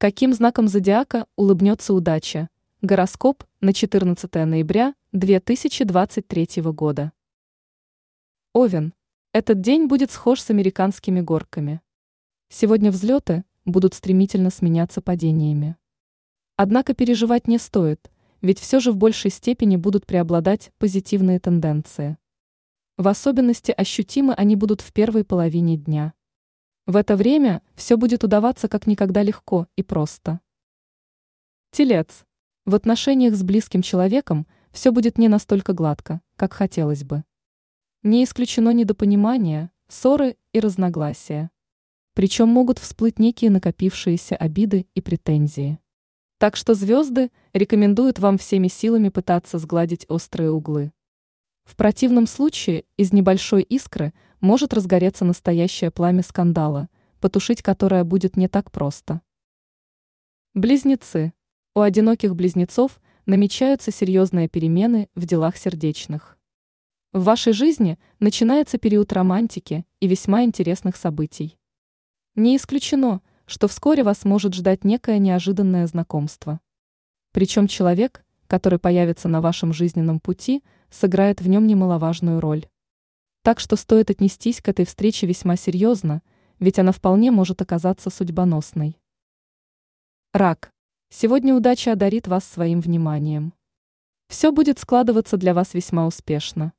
Каким знаком зодиака улыбнется удача? Гороскоп на 14 ноября 2023 года. Овен. Этот день будет схож с американскими горками. Сегодня взлеты будут стремительно сменяться падениями. Однако переживать не стоит, ведь все же в большей степени будут преобладать позитивные тенденции. В особенности ощутимы они будут в первой половине дня. В это время все будет удаваться как никогда легко и просто. Телец. В отношениях с близким человеком все будет не настолько гладко, как хотелось бы. Не исключено недопонимание, ссоры и разногласия. Причем могут всплыть некие накопившиеся обиды и претензии. Так что звезды рекомендуют вам всеми силами пытаться сгладить острые углы. В противном случае из небольшой искры может разгореться настоящее пламя скандала, потушить которое будет не так просто. Близнецы. У одиноких близнецов намечаются серьезные перемены в делах сердечных. В вашей жизни начинается период романтики и весьма интересных событий. Не исключено, что вскоре вас может ждать некое неожиданное знакомство. Причем человек, который появится на вашем жизненном пути, сыграет в нем немаловажную роль. Так что стоит отнестись к этой встрече весьма серьезно, ведь она вполне может оказаться судьбоносной. Рак. Сегодня удача одарит вас своим вниманием. Все будет складываться для вас весьма успешно.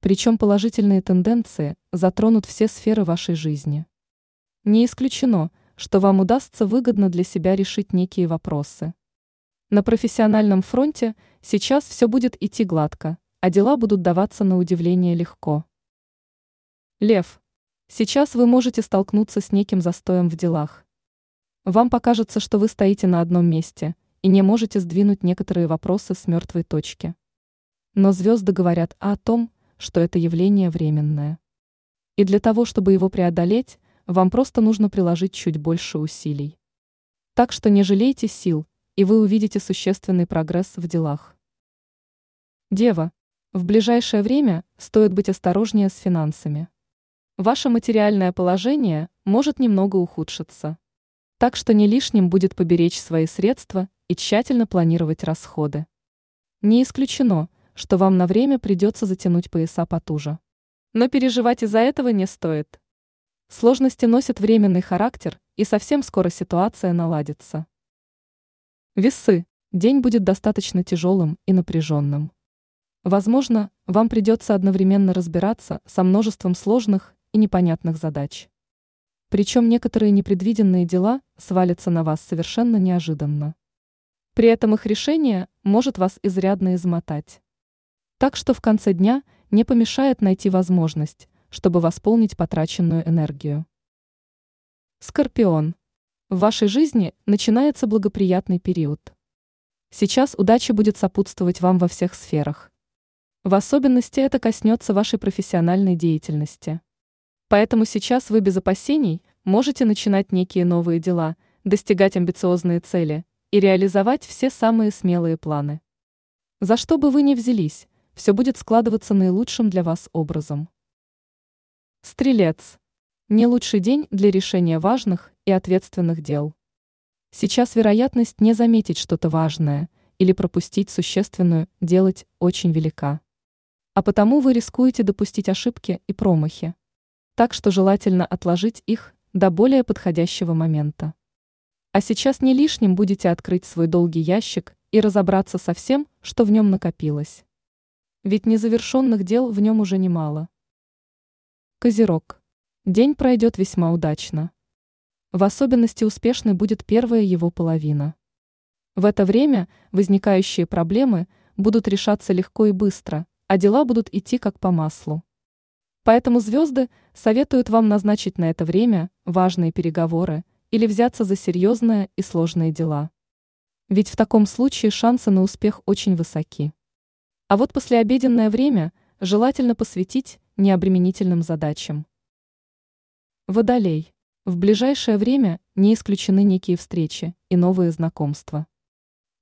Причем положительные тенденции затронут все сферы вашей жизни. Не исключено, что вам удастся выгодно для себя решить некие вопросы. На профессиональном фронте сейчас все будет идти гладко, а дела будут даваться на удивление легко. Лев. Сейчас вы можете столкнуться с неким застоем в делах. Вам покажется, что вы стоите на одном месте и не можете сдвинуть некоторые вопросы с мертвой точки. Но звезды говорят о том, что это явление временное. И для того, чтобы его преодолеть, вам просто нужно приложить чуть больше усилий. Так что не жалейте сил, и вы увидите существенный прогресс в делах. Дева. В ближайшее время стоит быть осторожнее с финансами. Ваше материальное положение может немного ухудшиться. Так что не лишним будет поберечь свои средства и тщательно планировать расходы. Не исключено, что вам на время придется затянуть пояса потуже. Но переживать из-за этого не стоит. Сложности носят временный характер, и совсем скоро ситуация наладится. Весы. День будет достаточно тяжелым и напряженным. Возможно, вам придется одновременно разбираться со множеством сложных и непонятных задач. Причем некоторые непредвиденные дела свалятся на вас совершенно неожиданно. При этом их решение может вас изрядно измотать. Так что в конце дня не помешает найти возможность, чтобы восполнить потраченную энергию. Скорпион. В вашей жизни начинается благоприятный период. Сейчас удача будет сопутствовать вам во всех сферах. В особенности это коснется вашей профессиональной деятельности. Поэтому сейчас вы без опасений можете начинать некие новые дела, достигать амбициозные цели и реализовать все самые смелые планы. За что бы вы ни взялись, все будет складываться наилучшим для вас образом. Стрелец. Не лучший день для решения важных и ответственных дел. Сейчас вероятность не заметить что-то важное или пропустить существенную делать очень велика. А потому вы рискуете допустить ошибки и промахи так что желательно отложить их до более подходящего момента. А сейчас не лишним будете открыть свой долгий ящик и разобраться со всем, что в нем накопилось. Ведь незавершенных дел в нем уже немало. Козерог. День пройдет весьма удачно. В особенности успешной будет первая его половина. В это время возникающие проблемы будут решаться легко и быстро, а дела будут идти как по маслу. Поэтому звезды советуют вам назначить на это время важные переговоры или взяться за серьезные и сложные дела. Ведь в таком случае шансы на успех очень высоки. А вот послеобеденное время желательно посвятить необременительным задачам. Водолей. В ближайшее время не исключены некие встречи и новые знакомства.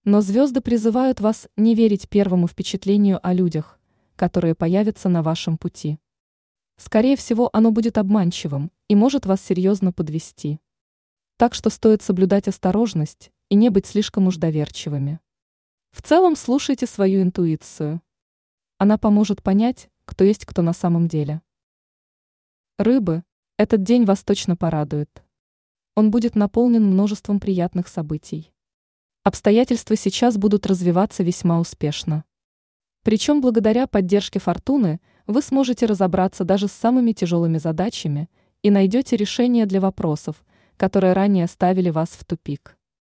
Но звезды призывают вас не верить первому впечатлению о людях, которые появятся на вашем пути. Скорее всего, оно будет обманчивым и может вас серьезно подвести. Так что стоит соблюдать осторожность и не быть слишком уж доверчивыми. В целом слушайте свою интуицию. Она поможет понять, кто есть кто на самом деле. Рыбы, этот день вас точно порадует. Он будет наполнен множеством приятных событий. Обстоятельства сейчас будут развиваться весьма успешно. Причем благодаря поддержке фортуны вы сможете разобраться даже с самыми тяжелыми задачами и найдете решение для вопросов, которые ранее ставили вас в тупик.